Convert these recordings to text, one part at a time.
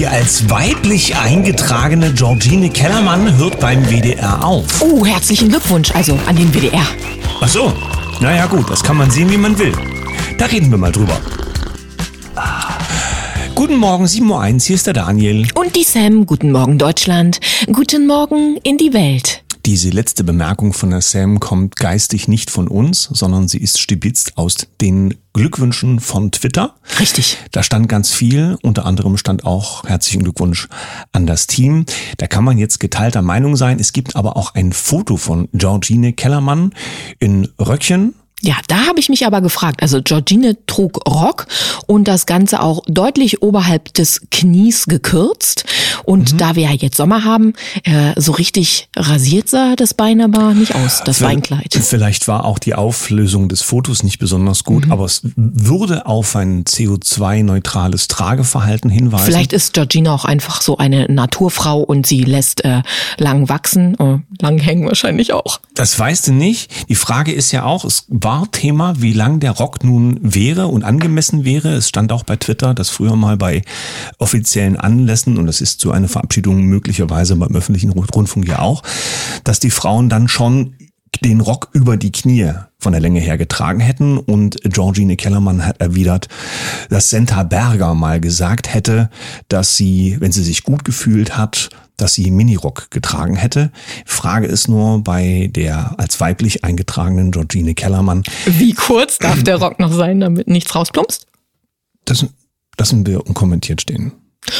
Die als weiblich eingetragene Georgine Kellermann hört beim WDR auf. Oh, herzlichen Glückwunsch also an den WDR. Ach so, naja gut, das kann man sehen, wie man will. Da reden wir mal drüber. Guten Morgen, 7.01 Uhr, hier ist der Daniel. Und die Sam, guten Morgen Deutschland. Guten Morgen in die Welt. Diese letzte Bemerkung von der Sam kommt geistig nicht von uns, sondern sie ist stibitzt aus den Glückwünschen von Twitter. Richtig. Da stand ganz viel, unter anderem stand auch herzlichen Glückwunsch an das Team. Da kann man jetzt geteilter Meinung sein. Es gibt aber auch ein Foto von Georgine Kellermann in Röckchen, ja, da habe ich mich aber gefragt. Also Georgine trug Rock und das Ganze auch deutlich oberhalb des Knies gekürzt. Und mhm. da wir ja jetzt Sommer haben, äh, so richtig rasiert sah das Bein aber nicht aus, das Beinkleid. Vielleicht war auch die Auflösung des Fotos nicht besonders gut, mhm. aber es würde auf ein CO2-neutrales Trageverhalten hinweisen. Vielleicht ist Georgina auch einfach so eine Naturfrau und sie lässt äh, lang wachsen, äh, lang hängen wahrscheinlich auch. Das weißt du nicht. Die Frage ist ja auch, es war Thema, wie lang der Rock nun wäre und angemessen wäre. Es stand auch bei Twitter, dass früher mal bei offiziellen Anlässen, und das ist so eine Verabschiedung möglicherweise beim öffentlichen Rundfunk ja auch, dass die Frauen dann schon den Rock über die Knie von der Länge her getragen hätten und Georgine Kellermann hat erwidert, dass Senta Berger mal gesagt hätte, dass sie, wenn sie sich gut gefühlt hat, dass sie Minirock getragen hätte. Frage ist nur bei der als weiblich eingetragenen Georgine Kellermann. Wie kurz darf der Rock noch sein, damit nichts rausplumpst? Das lassen wir unkommentiert stehen.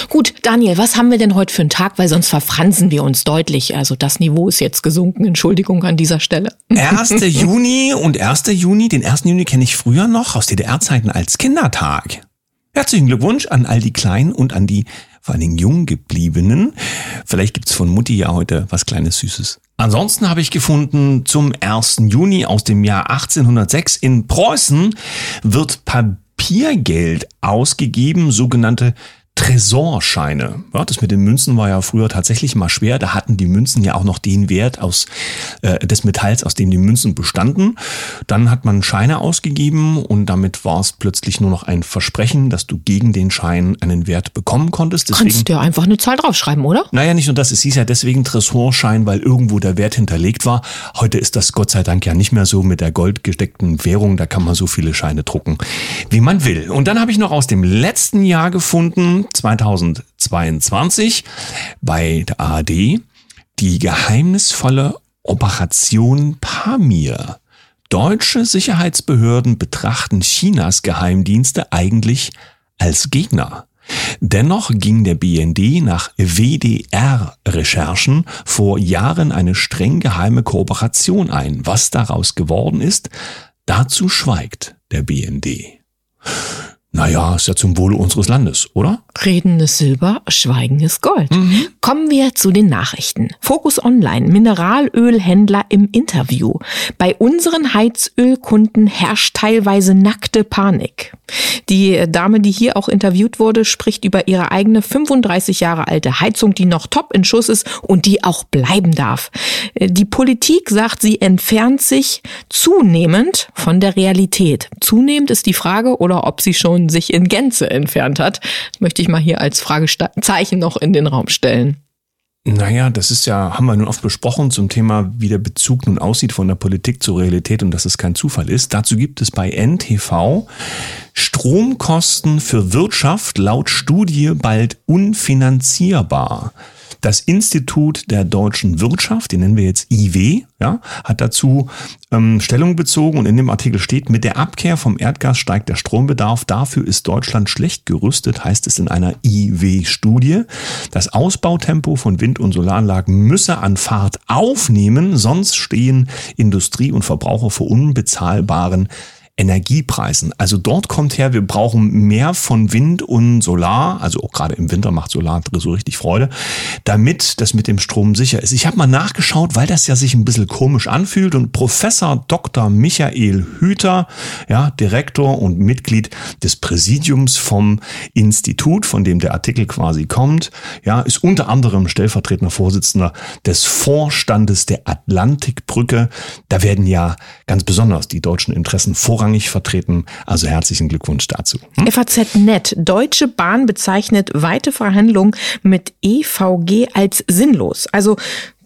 Gut, Daniel, was haben wir denn heute für einen Tag? Weil sonst verfransen wir uns deutlich. Also das Niveau ist jetzt gesunken. Entschuldigung an dieser Stelle. 1. Juni und 1. Juni, den 1. Juni kenne ich früher noch aus DDR-Zeiten als Kindertag. Herzlichen Glückwunsch an all die Kleinen und an die vor allen Dingen jung gebliebenen. Vielleicht gibt's von Mutti ja heute was kleines Süßes. Ansonsten habe ich gefunden, zum 1. Juni aus dem Jahr 1806 in Preußen wird Papiergeld ausgegeben, sogenannte Tresorscheine. Ja, das mit den Münzen war ja früher tatsächlich mal schwer. Da hatten die Münzen ja auch noch den Wert aus äh, des Metalls, aus dem die Münzen bestanden. Dann hat man Scheine ausgegeben und damit war es plötzlich nur noch ein Versprechen, dass du gegen den Schein einen Wert bekommen konntest. Deswegen, Kannst du ja einfach eine Zahl draufschreiben, oder? Naja, nicht nur das. Es hieß ja deswegen Tresorschein, weil irgendwo der Wert hinterlegt war. Heute ist das Gott sei Dank ja nicht mehr so mit der goldgesteckten Währung. Da kann man so viele Scheine drucken, wie man will. Und dann habe ich noch aus dem letzten Jahr gefunden, 2022 bei der ARD die geheimnisvolle Operation Pamir. Deutsche Sicherheitsbehörden betrachten Chinas Geheimdienste eigentlich als Gegner. Dennoch ging der BND nach WDR-Recherchen vor Jahren eine streng geheime Kooperation ein. Was daraus geworden ist, dazu schweigt der BND. Naja, ist ja zum Wohle unseres Landes, oder? Reden ist Silber, Schweigen ist Gold. Mhm. Kommen wir zu den Nachrichten. Fokus Online, Mineralölhändler im Interview. Bei unseren Heizölkunden herrscht teilweise nackte Panik. Die Dame, die hier auch interviewt wurde, spricht über ihre eigene 35 Jahre alte Heizung, die noch top in Schuss ist und die auch bleiben darf. Die Politik sagt, sie entfernt sich zunehmend von der Realität. Zunehmend ist die Frage oder ob sie schon sich in Gänze entfernt hat. Möchte ich mal hier als Fragezeichen noch in den Raum stellen. Naja, das ist ja, haben wir nun oft besprochen zum Thema, wie der Bezug nun aussieht von der Politik zur Realität und dass es kein Zufall ist. Dazu gibt es bei NTV Stromkosten für Wirtschaft laut Studie bald unfinanzierbar. Das Institut der deutschen Wirtschaft, den nennen wir jetzt IW, ja, hat dazu ähm, Stellung bezogen und in dem Artikel steht, mit der Abkehr vom Erdgas steigt der Strombedarf. Dafür ist Deutschland schlecht gerüstet, heißt es in einer IW-Studie. Das Ausbautempo von Wind- und Solaranlagen müsse an Fahrt aufnehmen, sonst stehen Industrie und Verbraucher vor unbezahlbaren Energiepreisen. Also dort kommt her, wir brauchen mehr von Wind und Solar, also auch gerade im Winter macht Solar so richtig Freude, damit das mit dem Strom sicher ist. Ich habe mal nachgeschaut, weil das ja sich ein bisschen komisch anfühlt und Professor Dr. Michael Hüter, ja, Direktor und Mitglied des Präsidiums vom Institut, von dem der Artikel quasi kommt, ja, ist unter anderem stellvertretender Vorsitzender des Vorstandes der Atlantikbrücke. Da werden ja ganz besonders die deutschen Interessen vorrangig erstrangig vertreten. Also herzlichen Glückwunsch dazu. Hm? FAZ Net. Deutsche Bahn bezeichnet weite Verhandlungen mit EVG als sinnlos. Also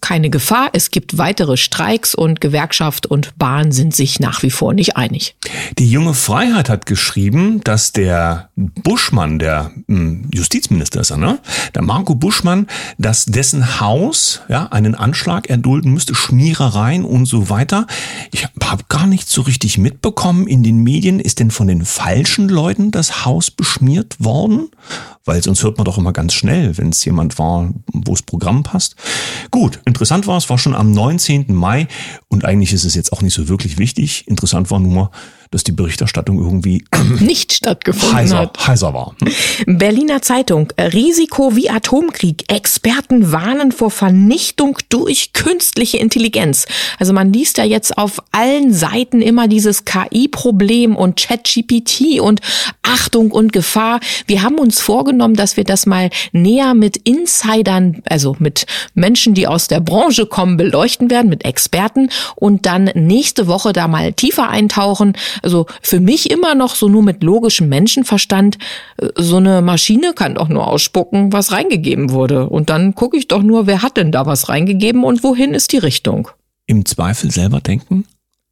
keine Gefahr. Es gibt weitere Streiks und Gewerkschaft und Bahn sind sich nach wie vor nicht einig. Die junge Freiheit hat geschrieben, dass der Buschmann, der hm, Justizminister ist er, ne? Der Marco Buschmann, dass dessen Haus ja einen Anschlag erdulden müsste, Schmierereien und so weiter. Ich habe gar nicht so richtig mitbekommen in den Medien, ist denn von den falschen Leuten das Haus beschmiert worden? Weil sonst hört man doch immer ganz schnell, wenn es jemand war, wo das Programm passt. Gut, interessant war, es war schon am 19. Mai und eigentlich ist es jetzt auch nicht so wirklich wichtig. Interessant war nur, dass die Berichterstattung irgendwie nicht stattgefunden heiser, hat. Heiser war. Hm? Berliner Zeitung. Risiko wie Atomkrieg. Experten warnen vor Vernichtung durch künstliche Intelligenz. Also man liest ja jetzt auf allen Seiten immer dieses KI-Problem und ChatGPT und Achtung und Gefahr. Wir haben uns vorgenommen, dass wir das mal näher mit Insidern, also mit Menschen, die aus der Branche kommen, beleuchten werden, mit Experten und dann nächste Woche da mal tiefer eintauchen. Also für mich immer noch so nur mit logischem Menschenverstand, äh, so eine Maschine kann doch nur ausspucken, was reingegeben wurde. Und dann gucke ich doch nur, wer hat denn da was reingegeben und wohin ist die Richtung. Im Zweifel selber denken?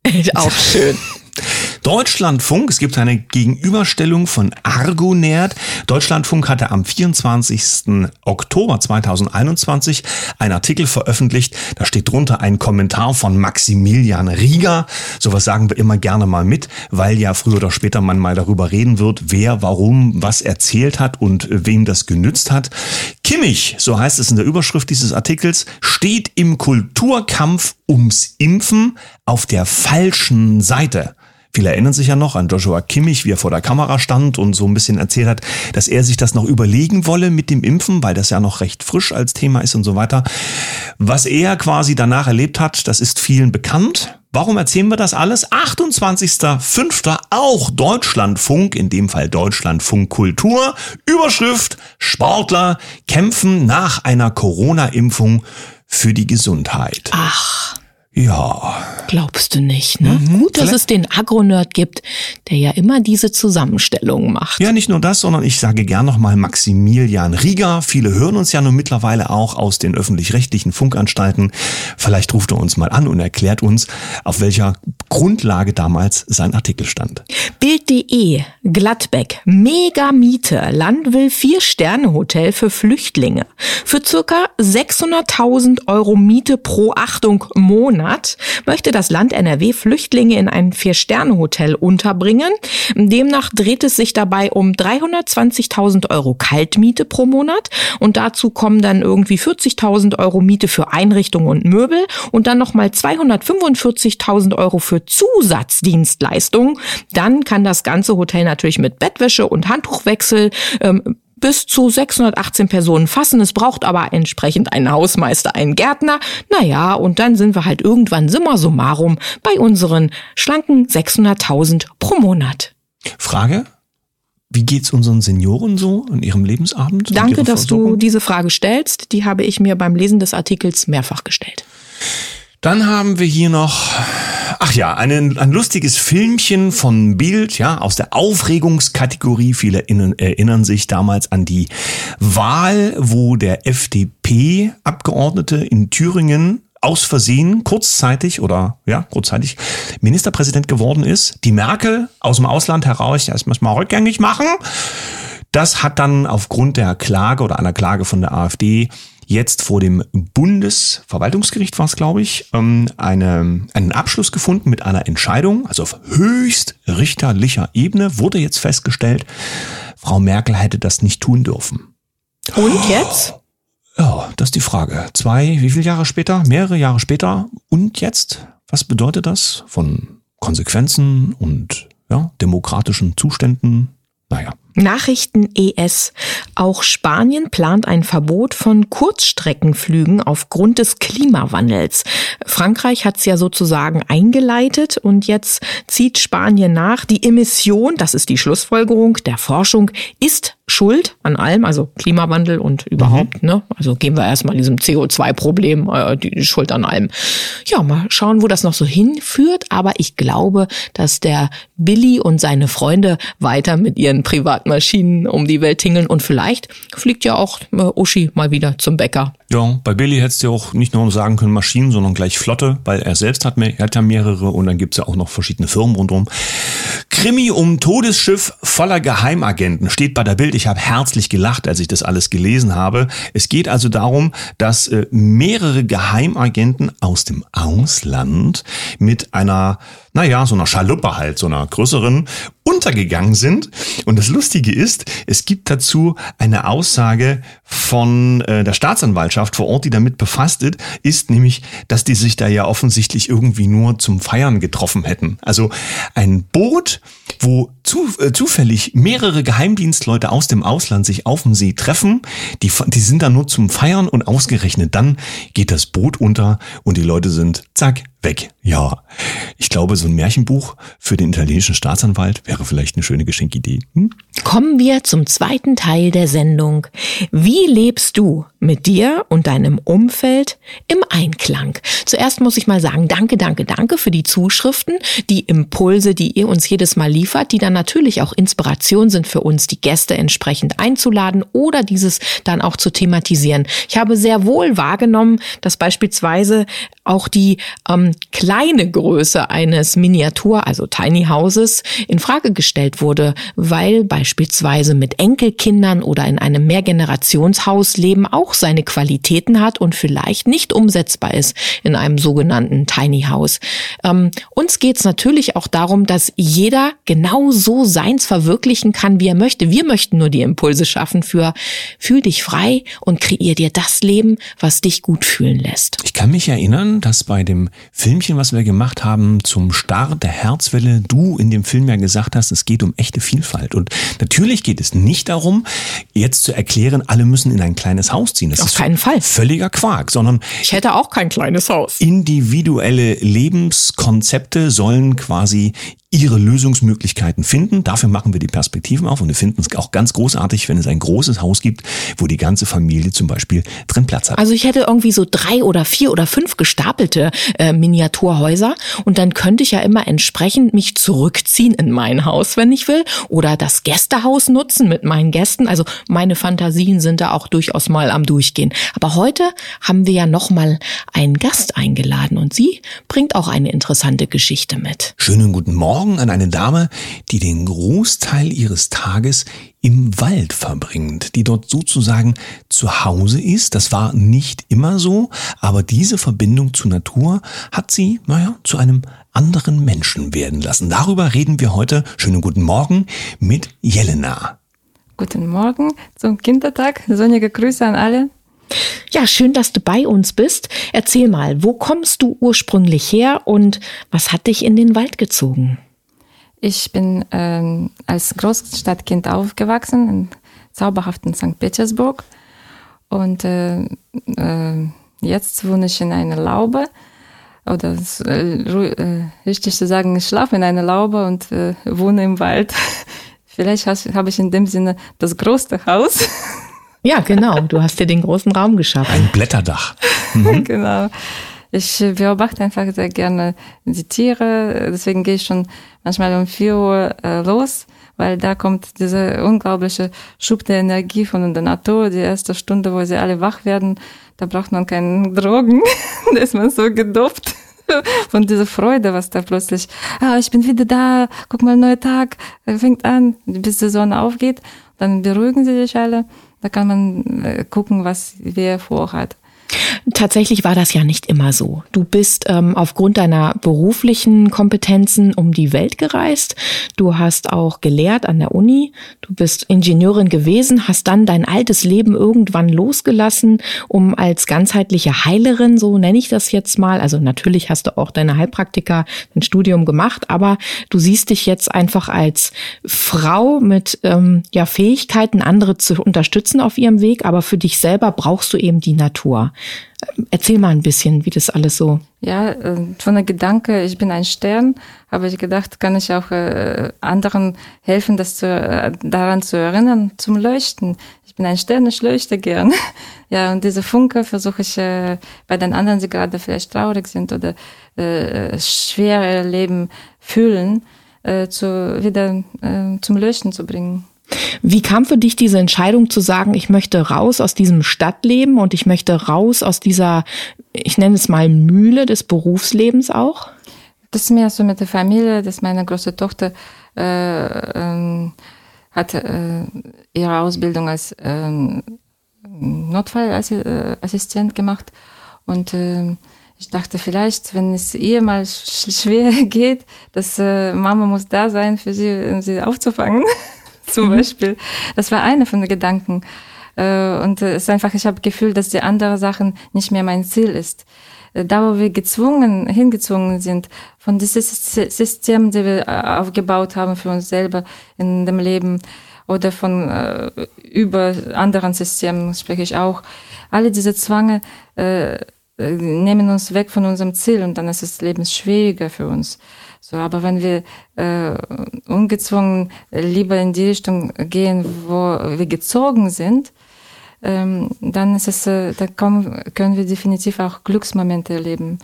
Auch schön. Deutschlandfunk, es gibt eine Gegenüberstellung von Argonerd. Deutschlandfunk hatte am 24. Oktober 2021 einen Artikel veröffentlicht. Da steht drunter ein Kommentar von Maximilian Rieger. Sowas sagen wir immer gerne mal mit, weil ja früher oder später man mal darüber reden wird, wer warum was erzählt hat und wem das genützt hat. Kimmich, so heißt es in der Überschrift dieses Artikels, steht im Kulturkampf ums Impfen auf der falschen Seite. Viele erinnern sich ja noch an Joshua Kimmich, wie er vor der Kamera stand und so ein bisschen erzählt hat, dass er sich das noch überlegen wolle mit dem Impfen, weil das ja noch recht frisch als Thema ist und so weiter. Was er quasi danach erlebt hat, das ist vielen bekannt. Warum erzählen wir das alles? 28.05. auch Deutschlandfunk, in dem Fall Deutschlandfunk Kultur. Überschrift Sportler kämpfen nach einer Corona-Impfung für die Gesundheit. Ach. Ja. Glaubst du nicht, ne? Mhm, Gut, dass es den Agronerd gibt, der ja immer diese Zusammenstellung macht. Ja, nicht nur das, sondern ich sage gern nochmal Maximilian Rieger. Viele hören uns ja nun mittlerweile auch aus den öffentlich-rechtlichen Funkanstalten. Vielleicht ruft er uns mal an und erklärt uns, auf welcher Grundlage damals sein Artikel stand. Bild.de, Gladbeck, Mega Miete. Land will Vier-Sterne-Hotel für Flüchtlinge. Für circa 600.000 Euro Miete pro Achtung Monat möchte das Land NRW Flüchtlinge in ein Vier-Sterne-Hotel unterbringen. Demnach dreht es sich dabei um 320.000 Euro Kaltmiete pro Monat und dazu kommen dann irgendwie 40.000 Euro Miete für Einrichtungen und Möbel und dann nochmal 245.000 Euro für Zusatzdienstleistungen. Dann kann das ganze Hotel natürlich mit Bettwäsche und Handtuchwechsel ähm, bis zu 618 Personen fassen. Es braucht aber entsprechend einen Hausmeister, einen Gärtner. Naja, und dann sind wir halt irgendwann summa summarum bei unseren schlanken 600.000 pro Monat. Frage? Wie geht's unseren Senioren so in ihrem Lebensabend? Danke, dass du diese Frage stellst. Die habe ich mir beim Lesen des Artikels mehrfach gestellt. Dann haben wir hier noch, ach ja, ein, ein lustiges Filmchen von Bild, ja, aus der Aufregungskategorie. Viele erinnern, erinnern sich damals an die Wahl, wo der FDP-Abgeordnete in Thüringen aus Versehen kurzzeitig oder ja, kurzzeitig Ministerpräsident geworden ist. Die Merkel aus dem Ausland heraus, das müssen wir rückgängig machen. Das hat dann aufgrund der Klage oder einer Klage von der AfD jetzt vor dem Bundesverwaltungsgericht war es, glaube ich, ähm, eine, einen Abschluss gefunden mit einer Entscheidung, also auf höchstrichterlicher Ebene wurde jetzt festgestellt, Frau Merkel hätte das nicht tun dürfen. Und jetzt? Ja, das ist die Frage. Zwei, wie viele Jahre später? Mehrere Jahre später. Und jetzt? Was bedeutet das von Konsequenzen und ja, demokratischen Zuständen? Naja, Nachrichten ES. Auch Spanien plant ein Verbot von Kurzstreckenflügen aufgrund des Klimawandels. Frankreich hat es ja sozusagen eingeleitet und jetzt zieht Spanien nach. Die Emission, das ist die Schlussfolgerung der Forschung, ist schuld an allem, also Klimawandel und überhaupt, mhm. ne? Also gehen wir erstmal diesem CO2-Problem, äh, die Schuld an allem. Ja, mal schauen, wo das noch so hinführt. Aber ich glaube, dass der Billy und seine Freunde weiter mit ihren Privatmaschinen um die Welt tingeln und vielleicht fliegt ja auch äh, Uschi mal wieder zum Bäcker. Ja, bei Billy hättest du auch nicht nur sagen können Maschinen, sondern gleich Flotte, weil er selbst hat, mehr, er hat ja mehrere und dann gibt's ja auch noch verschiedene Firmen rundherum. Krimi um Todesschiff voller Geheimagenten steht bei der Bild. Ich habe herzlich gelacht, als ich das alles gelesen habe. Es geht also darum, dass äh, mehrere Geheimagenten aus dem Ausland mit einer naja, so einer Schaluppe halt, so einer größeren, untergegangen sind. Und das Lustige ist, es gibt dazu eine Aussage von äh, der Staatsanwaltschaft vor Ort, die damit befasst ist, ist nämlich, dass die sich da ja offensichtlich irgendwie nur zum Feiern getroffen hätten. Also ein Boot, wo zu, äh, zufällig mehrere Geheimdienstleute aus dem Ausland sich auf dem See treffen, die, die sind da nur zum Feiern und ausgerechnet dann geht das Boot unter und die Leute sind zack weg. Ja, ich glaube, so ein Märchenbuch für den italienischen Staatsanwalt wäre vielleicht eine schöne Geschenkidee. Hm? Kommen wir zum zweiten Teil der Sendung. Wie lebst du mit dir und deinem Umfeld im Einklang? Zuerst muss ich mal sagen, danke, danke, danke für die Zuschriften, die Impulse, die ihr uns jedes Mal liefert, die dann natürlich auch Inspiration sind für uns, die Gäste entsprechend einzuladen oder dieses dann auch zu thematisieren. Ich habe sehr wohl wahrgenommen, dass beispielsweise auch die ähm, kleine Größe eines Miniatur, also Tiny Houses, in Frage gestellt wurde, weil beispielsweise mit Enkelkindern oder in einem Mehrgenerationshaus leben auch seine Qualitäten hat und vielleicht nicht umsetzbar ist in einem sogenannten Tiny House. Ähm, uns geht es natürlich auch darum, dass jeder genau so seins verwirklichen kann, wie er möchte. Wir möchten nur die Impulse schaffen für fühl dich frei und kreier dir das Leben, was dich gut fühlen lässt. Ich kann mich erinnern, dass bei dem Filmchen, was wir gemacht haben zum Start der Herzwelle, du in dem Film ja gesagt hast, es geht um echte Vielfalt. Und natürlich geht es nicht darum, jetzt zu erklären, alle müssen in ein kleines Haus ziehen. Das Auf keinen Fall. Völliger Quark, sondern ich hätte auch kein kleines Haus. Individuelle Lebenskonzepte sollen quasi ihre Lösungsmöglichkeiten finden. Dafür machen wir die Perspektiven auf und wir finden es auch ganz großartig, wenn es ein großes Haus gibt, wo die ganze Familie zum Beispiel drin Platz hat. Also ich hätte irgendwie so drei oder vier oder fünf gestapelte äh, Miniaturhäuser und dann könnte ich ja immer entsprechend mich zurückziehen in mein Haus, wenn ich will, oder das Gästehaus nutzen mit meinen Gästen. Also meine Fantasien sind da auch durchaus mal am Durchgehen. Aber heute haben wir ja noch mal einen Gast eingeladen und sie bringt auch eine interessante Geschichte mit. Schönen guten Morgen. Morgen an eine Dame, die den Großteil ihres Tages im Wald verbringt, die dort sozusagen zu Hause ist. Das war nicht immer so, aber diese Verbindung zur Natur hat sie, naja, zu einem anderen Menschen werden lassen. Darüber reden wir heute. Schönen guten Morgen mit Jelena. Guten Morgen zum Kindertag. Sonnige Grüße an alle. Ja, schön, dass du bei uns bist. Erzähl mal, wo kommst du ursprünglich her und was hat dich in den Wald gezogen? Ich bin ähm, als Großstadtkind aufgewachsen in zauberhaften St. Petersburg und äh, äh, jetzt wohne ich in einer Laube oder äh, äh, richtig zu sagen, ich schlafe in einer Laube und äh, wohne im Wald. Vielleicht habe ich in dem Sinne das größte Haus. Ja, genau. Du hast dir den großen Raum geschaffen. Ein Blätterdach. Mhm. genau. Ich beobachte einfach sehr gerne die Tiere, deswegen gehe ich schon manchmal um vier Uhr äh, los, weil da kommt diese unglaubliche Schub der Energie von der Natur, die erste Stunde, wo sie alle wach werden, da braucht man keine Drogen, da ist man so gedopt von dieser Freude, was da plötzlich, ah, ich bin wieder da, guck mal, neuer Tag, fängt an, bis die Sonne aufgeht, dann beruhigen sie sich alle, da kann man äh, gucken, was wer vorhat. Tatsächlich war das ja nicht immer so. Du bist ähm, aufgrund deiner beruflichen Kompetenzen um die Welt gereist. Du hast auch gelehrt an der Uni. Du bist Ingenieurin gewesen, hast dann dein altes Leben irgendwann losgelassen, um als ganzheitliche Heilerin, so nenne ich das jetzt mal, also natürlich hast du auch deine Heilpraktiker, ein Studium gemacht, aber du siehst dich jetzt einfach als Frau mit ähm, ja, Fähigkeiten, andere zu unterstützen auf ihrem Weg, aber für dich selber brauchst du eben die Natur. Erzähl mal ein bisschen, wie das alles so. Ja, äh, von der Gedanke, ich bin ein Stern, habe ich gedacht, kann ich auch äh, anderen helfen, das zu, äh, daran zu erinnern, zum Leuchten. Ich bin ein Stern, ich leuchte gern. Ja, und diese Funke versuche ich bei den anderen, die gerade vielleicht traurig sind oder schwere Leben fühlen, zu, wieder zum Leuchten zu bringen. Wie kam für dich diese Entscheidung zu sagen, ich möchte raus aus diesem Stadtleben und ich möchte raus aus dieser, ich nenne es mal Mühle des Berufslebens auch? Das ist mehr so mit der Familie, dass meine große Tochter äh, ähm, hat äh, ihre Ausbildung als ähm, Notfallassistent gemacht und äh, ich dachte vielleicht, wenn es ihr mal schwer geht, dass äh, Mama muss da sein für sie, um sie aufzufangen. zum mhm. Beispiel. Das war eine von den Gedanken. Äh, und es ist einfach, ich habe Gefühl, dass die andere Sachen nicht mehr mein Ziel ist. Äh, da, wo wir gezwungen, hingezwungen sind, von diesem System, das wir äh, aufgebaut haben für uns selber in dem Leben, oder von äh, über anderen Systemen spreche ich auch. Alle diese Zwange äh, nehmen uns weg von unserem Ziel und dann ist das Leben schwieriger für uns. So, aber wenn wir äh, ungezwungen lieber in die Richtung gehen, wo wir gezogen sind, ähm, dann ist es, äh, da kommen, können wir definitiv auch Glücksmomente erleben.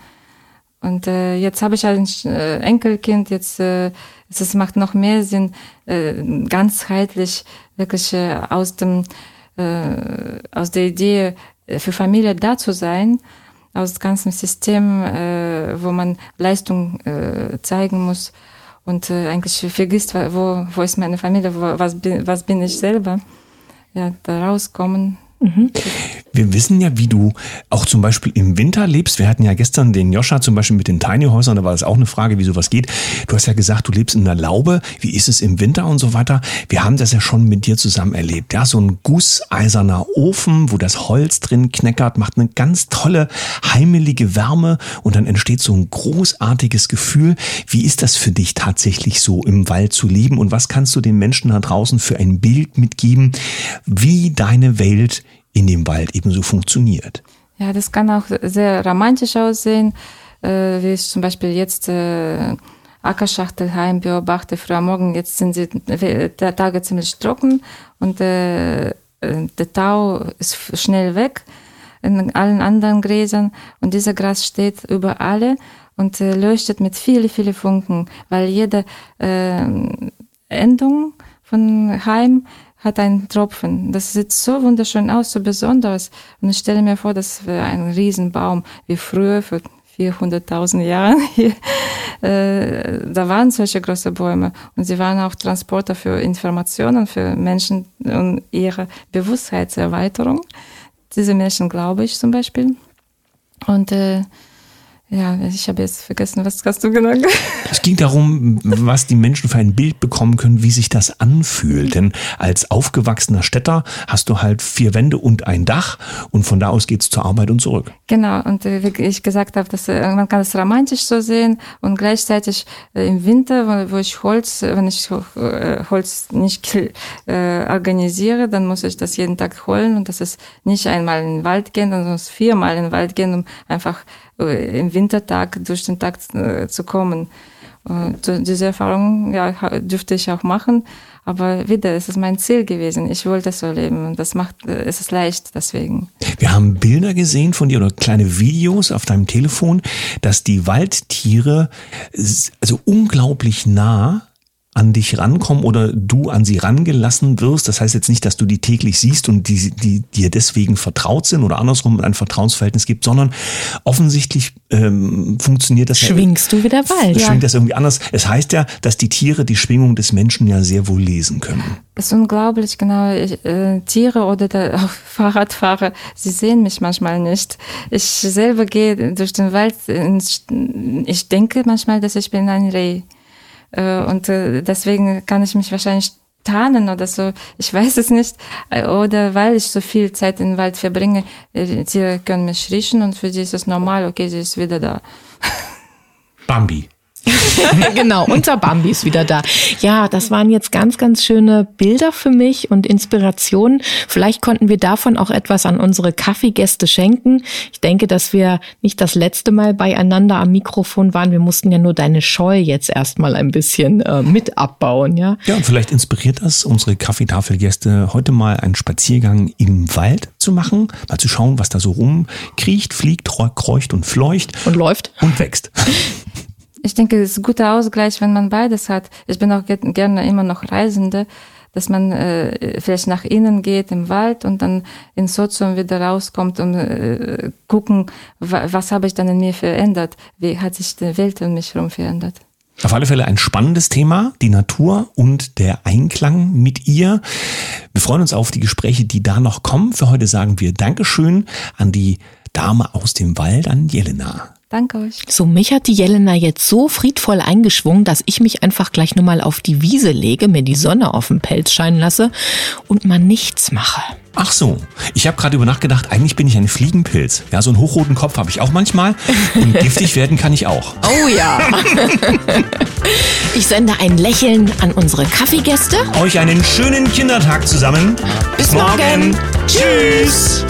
Und äh, jetzt habe ich ein äh, Enkelkind, jetzt äh, es, es macht noch mehr Sinn, äh, ganzheitlich wirklich äh, aus dem äh, aus der Idee äh, für Familie da zu sein aus ganzem System, äh, wo man Leistung äh, zeigen muss und äh, eigentlich vergisst, wo, wo ist meine Familie, wo, was, bin, was bin ich selber. Ja, da rauskommen Mhm. Wir wissen ja, wie du auch zum Beispiel im Winter lebst. Wir hatten ja gestern den Joscha zum Beispiel mit den Tiny Häusern, da war das auch eine Frage, wie sowas geht. Du hast ja gesagt, du lebst in der Laube. Wie ist es im Winter und so weiter? Wir haben das ja schon mit dir zusammen erlebt. Ja, so ein gusseiserner Ofen, wo das Holz drin kneckert, macht eine ganz tolle, heimelige Wärme und dann entsteht so ein großartiges Gefühl. Wie ist das für dich tatsächlich so im Wald zu leben und was kannst du den Menschen da draußen für ein Bild mitgeben, wie deine Welt in dem Wald ebenso funktioniert. Ja, das kann auch sehr romantisch aussehen, äh, wie ich zum Beispiel jetzt äh, Ackerschachtelheim beobachte, früh am Morgen, jetzt sind die der Tage ziemlich trocken und äh, der Tau ist schnell weg in allen anderen Gräsern und dieser Gras steht über alle und äh, leuchtet mit viele, viele Funken, weil jede äh, Endung von Heim hat einen Tropfen. Das sieht so wunderschön aus, so besonders. Und ich stelle mir vor, das wäre ein Riesenbaum, wie früher, vor 400.000 Jahren hier. Äh, da waren solche große Bäume. Und sie waren auch Transporter für Informationen, für Menschen und ihre Bewusstheitserweiterung. Diese Menschen glaube ich zum Beispiel. Und äh, ja, ich habe jetzt vergessen, was hast du genau gesagt? Es ging darum, was die Menschen für ein Bild bekommen können, wie sich das anfühlt. Denn als aufgewachsener Städter hast du halt vier Wände und ein Dach und von da aus geht's zur Arbeit und zurück. Genau, und äh, wie ich gesagt habe, dass, äh, man kann es romantisch so sehen und gleichzeitig äh, im Winter, wo, ich Holz, wenn ich Holz nicht organisiere, dann muss ich das jeden Tag holen und das ist nicht einmal in den Wald gehen, sondern viermal in den Wald gehen, um einfach äh, im Wintertag durch den Tag äh, zu kommen. Äh, diese Erfahrung ja, dürfte ich auch machen, aber wieder, es ist mein Ziel gewesen. Ich wollte so leben und das macht, es ist leicht deswegen. Wir haben Bilder gesehen von dir oder kleine Videos auf deinem Telefon, dass die Waldtiere also unglaublich nah an dich rankommen oder du an sie rangelassen wirst. Das heißt jetzt nicht, dass du die täglich siehst und die, die dir deswegen vertraut sind oder andersrum ein Vertrauensverhältnis gibt, sondern offensichtlich ähm, funktioniert das Schwingst ja, du wieder bald. Schwingt ja. das irgendwie anders. Es heißt ja, dass die Tiere die Schwingung des Menschen ja sehr wohl lesen können. Das ist unglaublich, genau. Ich, äh, Tiere oder der, auch Fahrradfahrer, sie sehen mich manchmal nicht. Ich selber gehe durch den Wald. Ich denke manchmal, dass ich bin ein Reh. Äh, und äh, deswegen kann ich mich wahrscheinlich tarnen oder so. Ich weiß es nicht. Äh, oder weil ich so viel Zeit im Wald verbringe, sie können mich riechen und für sie ist es normal, okay, sie ist wieder da. Bambi. genau, unser Bambi ist wieder da. Ja, das waren jetzt ganz, ganz schöne Bilder für mich und Inspirationen. Vielleicht konnten wir davon auch etwas an unsere Kaffeegäste schenken. Ich denke, dass wir nicht das letzte Mal beieinander am Mikrofon waren. Wir mussten ja nur deine Scheu jetzt erstmal ein bisschen äh, mit abbauen, ja. Ja, und vielleicht inspiriert das unsere Kaffeetafelgäste heute mal einen Spaziergang im Wald zu machen, mal zu schauen, was da so rumkriecht, fliegt, kreucht und fleucht. Und läuft. Und wächst. Ich denke, es ist ein guter Ausgleich, wenn man beides hat. Ich bin auch gerne immer noch Reisende, dass man äh, vielleicht nach innen geht im Wald und dann ins Sozium wieder rauskommt und äh, gucken, wa was habe ich dann in mir verändert? Wie hat sich die Welt um mich herum verändert? Auf alle Fälle ein spannendes Thema, die Natur und der Einklang mit ihr. Wir freuen uns auf die Gespräche, die da noch kommen. Für heute sagen wir Dankeschön an die Dame aus dem Wald, an Jelena. Danke euch. So, mich hat die Jelena jetzt so friedvoll eingeschwungen, dass ich mich einfach gleich nur mal auf die Wiese lege, mir die Sonne auf den Pelz scheinen lasse und mal nichts mache. Ach so, ich habe gerade über nachgedacht, eigentlich bin ich ein Fliegenpilz. Ja, so einen hochroten Kopf habe ich auch manchmal und giftig werden kann ich auch. Oh ja. ich sende ein Lächeln an unsere Kaffeegäste. Euch einen schönen Kindertag zusammen. Bis, Bis morgen. morgen. Tschüss.